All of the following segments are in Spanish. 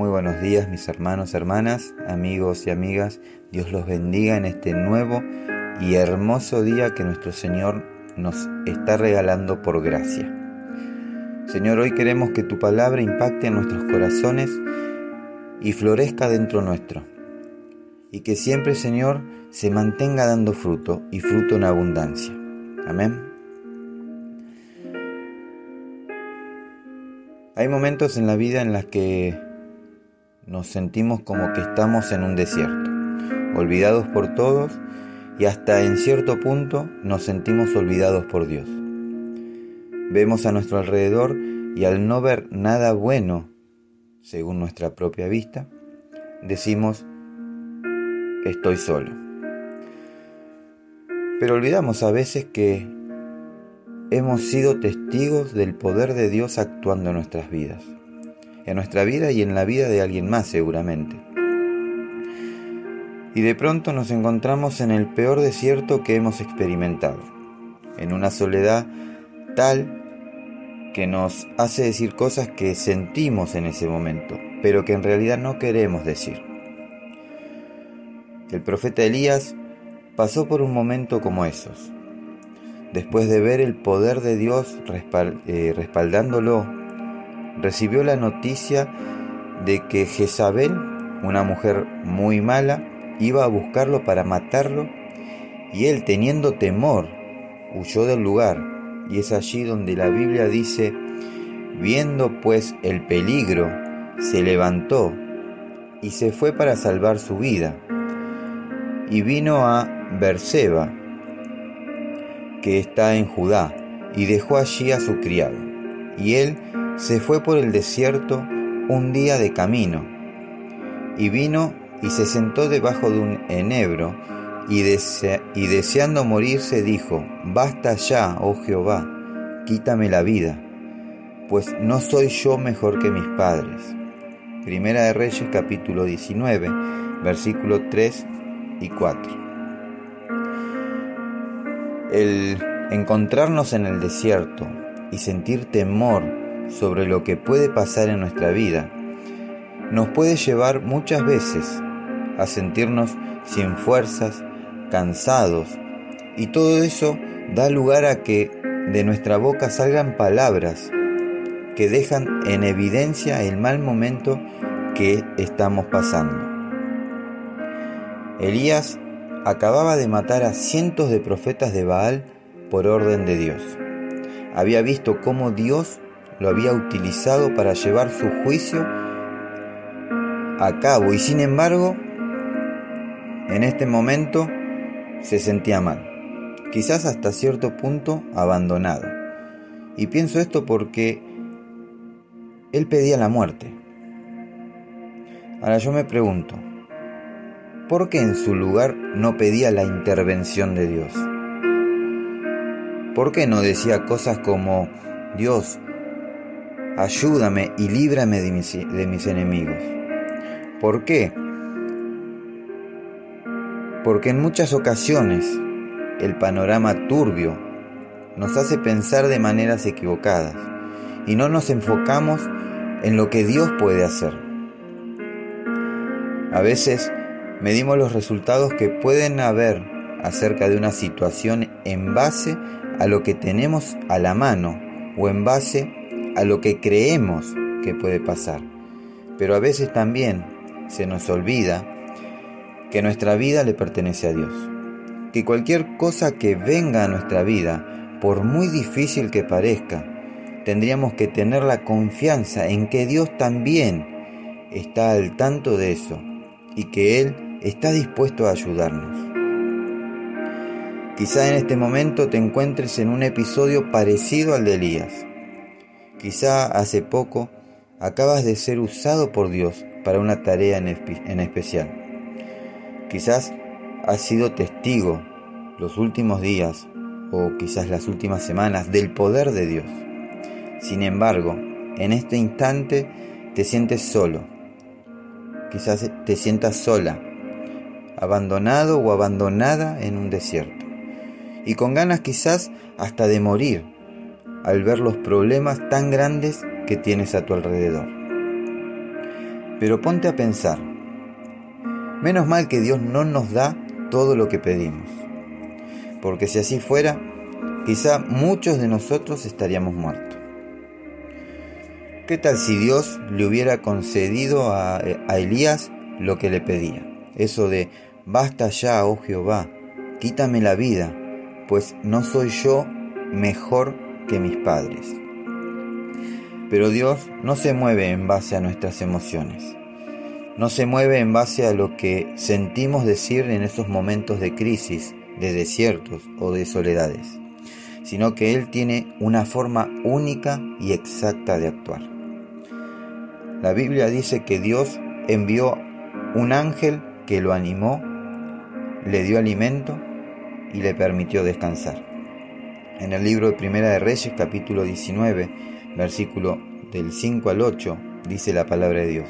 Muy buenos días mis hermanos, hermanas, amigos y amigas. Dios los bendiga en este nuevo y hermoso día que nuestro Señor nos está regalando por gracia. Señor, hoy queremos que tu palabra impacte en nuestros corazones y florezca dentro nuestro. Y que siempre, Señor, se mantenga dando fruto y fruto en abundancia. Amén. Hay momentos en la vida en los que nos sentimos como que estamos en un desierto, olvidados por todos y hasta en cierto punto nos sentimos olvidados por Dios. Vemos a nuestro alrededor y al no ver nada bueno, según nuestra propia vista, decimos, estoy solo. Pero olvidamos a veces que hemos sido testigos del poder de Dios actuando en nuestras vidas en nuestra vida y en la vida de alguien más seguramente. Y de pronto nos encontramos en el peor desierto que hemos experimentado, en una soledad tal que nos hace decir cosas que sentimos en ese momento, pero que en realidad no queremos decir. El profeta Elías pasó por un momento como esos. Después de ver el poder de Dios eh, respaldándolo recibió la noticia de que Jezabel, una mujer muy mala, iba a buscarlo para matarlo y él, teniendo temor, huyó del lugar. Y es allí donde la Biblia dice, viendo pues el peligro, se levantó y se fue para salvar su vida. Y vino a Berseba, que está en Judá, y dejó allí a su criado. Y él se fue por el desierto un día de camino, y vino y se sentó debajo de un enebro, y, y deseando morirse dijo, Basta ya, oh Jehová, quítame la vida, pues no soy yo mejor que mis padres. Primera de Reyes capítulo 19, versículo 3 y 4. El encontrarnos en el desierto y sentir temor sobre lo que puede pasar en nuestra vida nos puede llevar muchas veces a sentirnos sin fuerzas, cansados, y todo eso da lugar a que de nuestra boca salgan palabras que dejan en evidencia el mal momento que estamos pasando. Elías acababa de matar a cientos de profetas de Baal por orden de Dios. Había visto cómo Dios lo había utilizado para llevar su juicio a cabo y sin embargo en este momento se sentía mal, quizás hasta cierto punto abandonado. Y pienso esto porque él pedía la muerte. Ahora yo me pregunto, ¿por qué en su lugar no pedía la intervención de Dios? ¿Por qué no decía cosas como, Dios, ayúdame y líbrame de mis, de mis enemigos. ¿Por qué? Porque en muchas ocasiones el panorama turbio nos hace pensar de maneras equivocadas y no nos enfocamos en lo que Dios puede hacer. A veces medimos los resultados que pueden haber acerca de una situación en base a lo que tenemos a la mano o en base a lo que creemos que puede pasar. Pero a veces también se nos olvida que nuestra vida le pertenece a Dios. Que cualquier cosa que venga a nuestra vida, por muy difícil que parezca, tendríamos que tener la confianza en que Dios también está al tanto de eso y que Él está dispuesto a ayudarnos. Quizá en este momento te encuentres en un episodio parecido al de Elías Quizá hace poco acabas de ser usado por Dios para una tarea en, especial. Quizás has sido testigo los últimos días o quizás las últimas semanas del poder de Dios. Sin embargo, en este instante te sientes solo. Quizás te sientas sola, abandonado o abandonada en un desierto. Y con ganas quizás hasta de morir al ver los problemas tan grandes que tienes a tu alrededor. Pero ponte a pensar, menos mal que Dios no nos da todo lo que pedimos, porque si así fuera, quizá muchos de nosotros estaríamos muertos. ¿Qué tal si Dios le hubiera concedido a, a Elías lo que le pedía? Eso de, basta ya, oh Jehová, quítame la vida, pues no soy yo mejor mis padres. Pero Dios no se mueve en base a nuestras emociones. No se mueve en base a lo que sentimos decir en esos momentos de crisis, de desiertos o de soledades, sino que Él tiene una forma única y exacta de actuar. La Biblia dice que Dios envió un ángel que lo animó, le dio alimento y le permitió descansar. En el libro de Primera de Reyes, capítulo 19, versículo del 5 al 8, dice la palabra de Dios.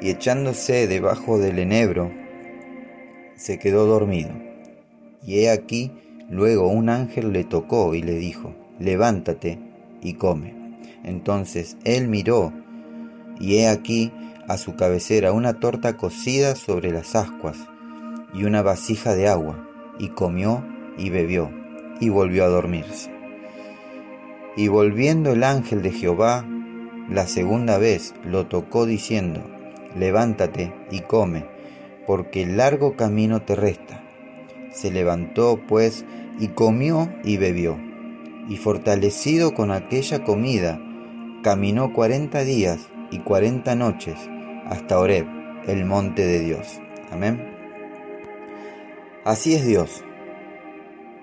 Y echándose debajo del enebro, se quedó dormido. Y he aquí, luego un ángel le tocó y le dijo, levántate y come. Entonces él miró, y he aquí a su cabecera una torta cocida sobre las ascuas y una vasija de agua, y comió y bebió, y volvió a dormirse. Y volviendo el ángel de Jehová la segunda vez lo tocó diciendo, levántate y come, porque el largo camino te resta. Se levantó pues y comió y bebió, y fortalecido con aquella comida, caminó cuarenta días y cuarenta noches hasta Oreb, el monte de Dios. Amén. Así es Dios.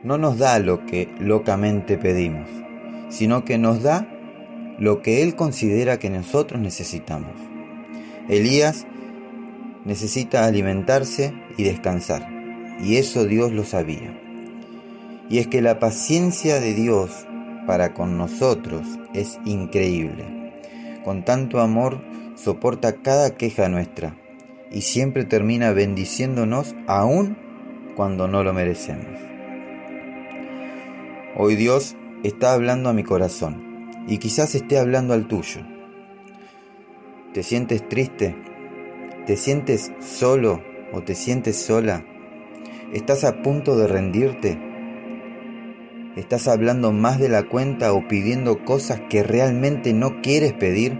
No nos da lo que locamente pedimos, sino que nos da lo que Él considera que nosotros necesitamos. Elías necesita alimentarse y descansar, y eso Dios lo sabía. Y es que la paciencia de Dios para con nosotros es increíble. Con tanto amor soporta cada queja nuestra y siempre termina bendiciéndonos aún cuando no lo merecemos. Hoy Dios está hablando a mi corazón y quizás esté hablando al tuyo. ¿Te sientes triste? ¿Te sientes solo o te sientes sola? ¿Estás a punto de rendirte? ¿Estás hablando más de la cuenta o pidiendo cosas que realmente no quieres pedir,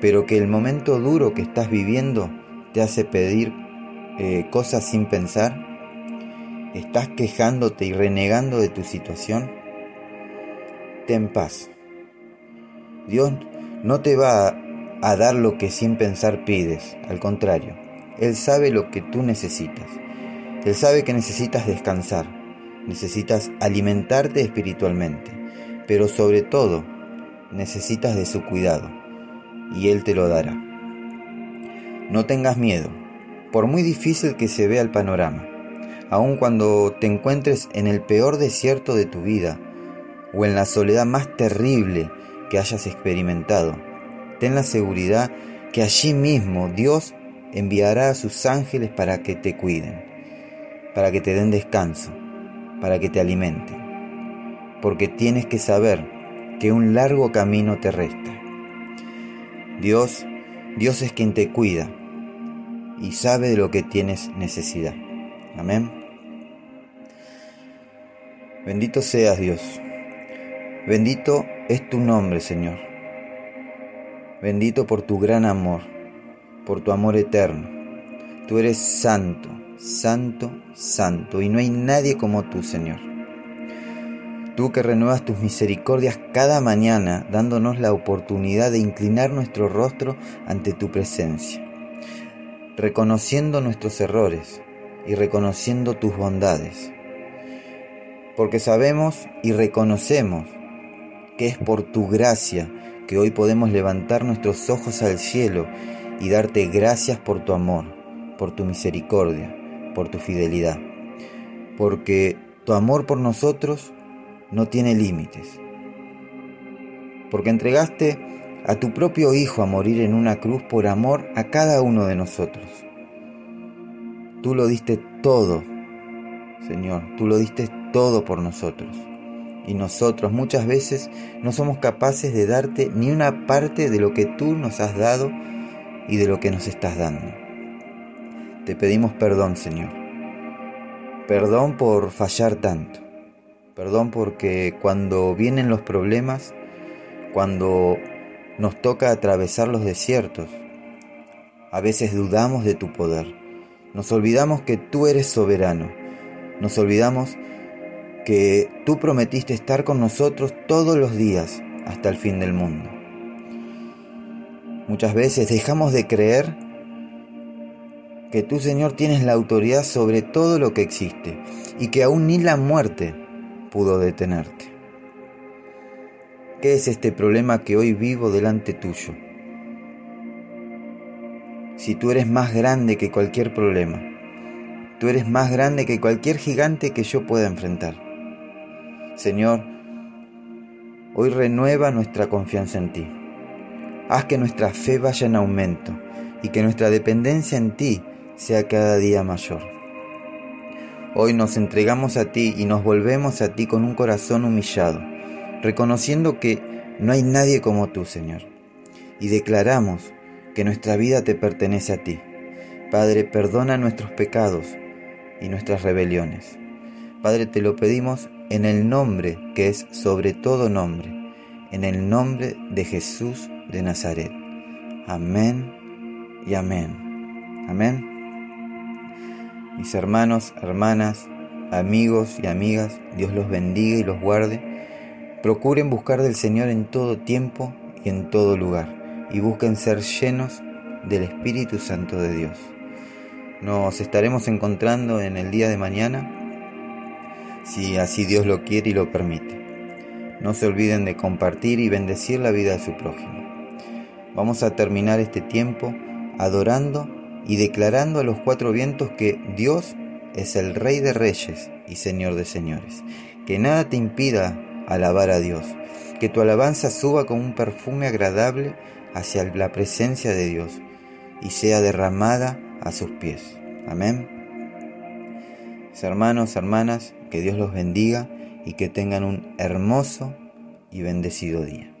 pero que el momento duro que estás viviendo te hace pedir eh, cosas sin pensar? ¿Estás quejándote y renegando de tu situación? Ten paz. Dios no te va a dar lo que sin pensar pides, al contrario, Él sabe lo que tú necesitas. Él sabe que necesitas descansar, necesitas alimentarte espiritualmente, pero sobre todo necesitas de su cuidado, y Él te lo dará. No tengas miedo, por muy difícil que se vea el panorama aun cuando te encuentres en el peor desierto de tu vida o en la soledad más terrible que hayas experimentado, ten la seguridad que allí mismo Dios enviará a sus ángeles para que te cuiden, para que te den descanso, para que te alimenten, porque tienes que saber que un largo camino te resta. Dios, Dios es quien te cuida y sabe de lo que tienes necesidad. Amén. Bendito seas Dios. Bendito es tu nombre, Señor. Bendito por tu gran amor, por tu amor eterno. Tú eres santo, santo, santo, y no hay nadie como tú, Señor. Tú que renuevas tus misericordias cada mañana, dándonos la oportunidad de inclinar nuestro rostro ante tu presencia, reconociendo nuestros errores y reconociendo tus bondades porque sabemos y reconocemos que es por tu gracia que hoy podemos levantar nuestros ojos al cielo y darte gracias por tu amor, por tu misericordia, por tu fidelidad, porque tu amor por nosotros no tiene límites, porque entregaste a tu propio Hijo a morir en una cruz por amor a cada uno de nosotros. Tú lo diste todo, Señor, tú lo diste todo por nosotros. Y nosotros muchas veces no somos capaces de darte ni una parte de lo que tú nos has dado y de lo que nos estás dando. Te pedimos perdón, Señor. Perdón por fallar tanto. Perdón porque cuando vienen los problemas, cuando nos toca atravesar los desiertos, a veces dudamos de tu poder. Nos olvidamos que tú eres soberano. Nos olvidamos que tú prometiste estar con nosotros todos los días hasta el fin del mundo. Muchas veces dejamos de creer que tú, Señor, tienes la autoridad sobre todo lo que existe y que aún ni la muerte pudo detenerte. ¿Qué es este problema que hoy vivo delante tuyo? Si tú eres más grande que cualquier problema, tú eres más grande que cualquier gigante que yo pueda enfrentar. Señor, hoy renueva nuestra confianza en ti. Haz que nuestra fe vaya en aumento y que nuestra dependencia en ti sea cada día mayor. Hoy nos entregamos a ti y nos volvemos a ti con un corazón humillado, reconociendo que no hay nadie como tú, Señor. Y declaramos que nuestra vida te pertenece a ti. Padre, perdona nuestros pecados y nuestras rebeliones. Padre, te lo pedimos en el nombre que es sobre todo nombre, en el nombre de Jesús de Nazaret. Amén y amén. Amén. Mis hermanos, hermanas, amigos y amigas, Dios los bendiga y los guarde. Procuren buscar del Señor en todo tiempo y en todo lugar, y busquen ser llenos del Espíritu Santo de Dios. Nos estaremos encontrando en el día de mañana si así Dios lo quiere y lo permite. No se olviden de compartir y bendecir la vida de su prójimo. Vamos a terminar este tiempo adorando y declarando a los cuatro vientos que Dios es el Rey de Reyes y Señor de Señores. Que nada te impida alabar a Dios. Que tu alabanza suba como un perfume agradable hacia la presencia de Dios y sea derramada a sus pies. Amén. hermanos, hermanas, que Dios los bendiga y que tengan un hermoso y bendecido día.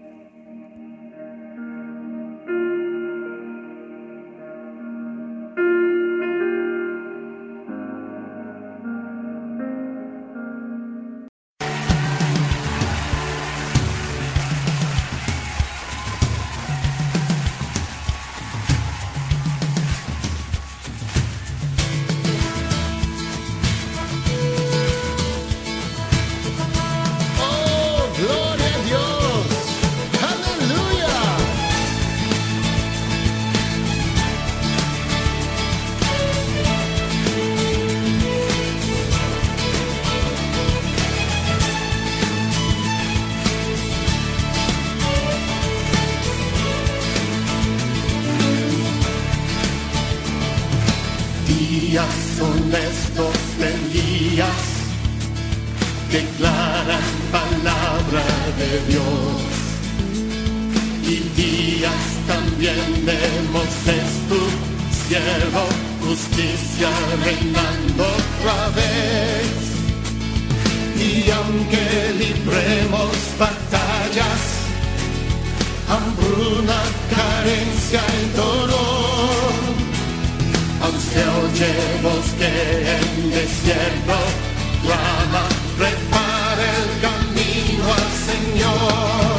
Son estos días declaran palabra de Dios. Y días también vemos tu siervo, justicia reinando otra vez. Y aunque libremos batallas, hambruna, carencia se oye bosque en desierto, clama, prepara el camino al Señor.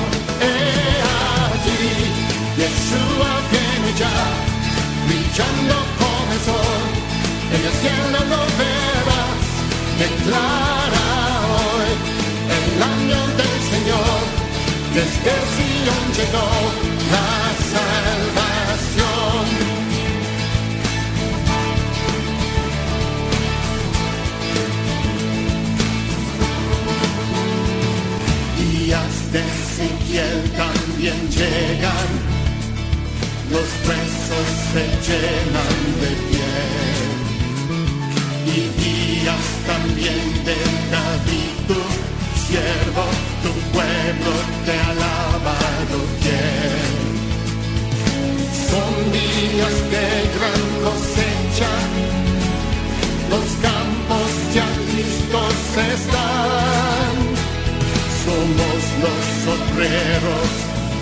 He allí, Yeshua viene ya, brillando como el sol, en el cielo lo verás, declara hoy el año del Señor, desde Sion llegó la salvación. Somos los obreros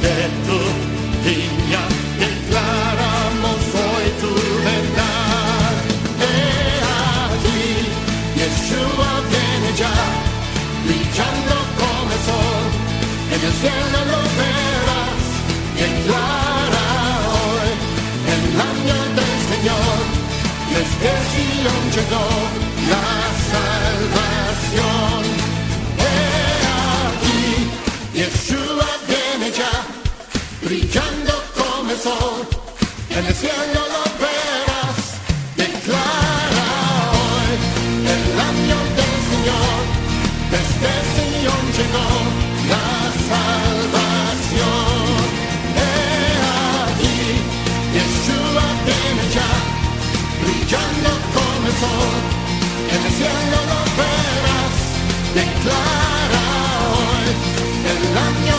de tu viña, declaramos hoy tu verdad. He aquí, Yeshua viene ya, brillando como el sol, en el cielo lo verás, declara hoy, el año del Señor, y es desde Sion llegó. en el cielo lo verás, declara hoy el año del Señor, desde Sion llegó la salvación. He aquí, Yeshua viene ya, brillando como el sol, en el cielo lo verás, declara hoy el año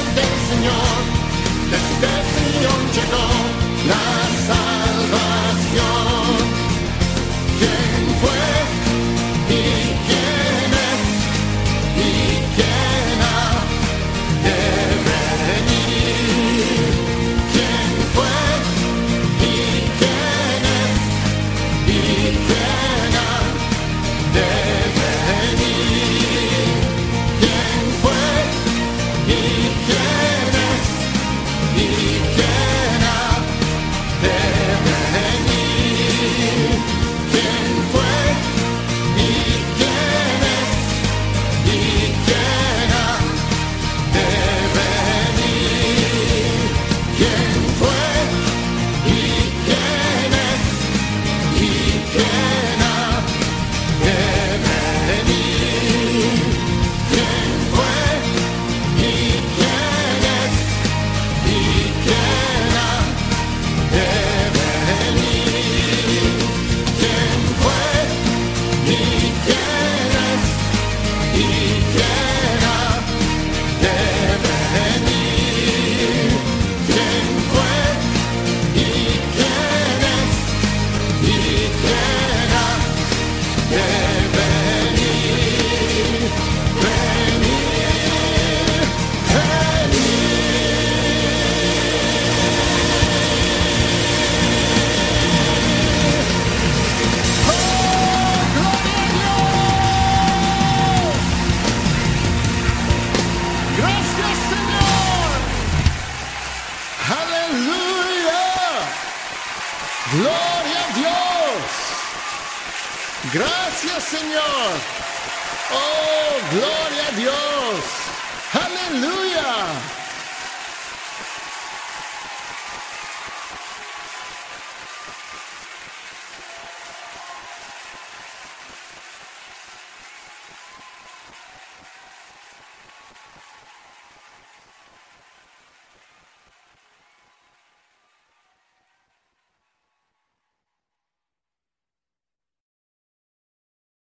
Gloria a Dios. Gracias Señor. Oh, gloria a Dios. Aleluya.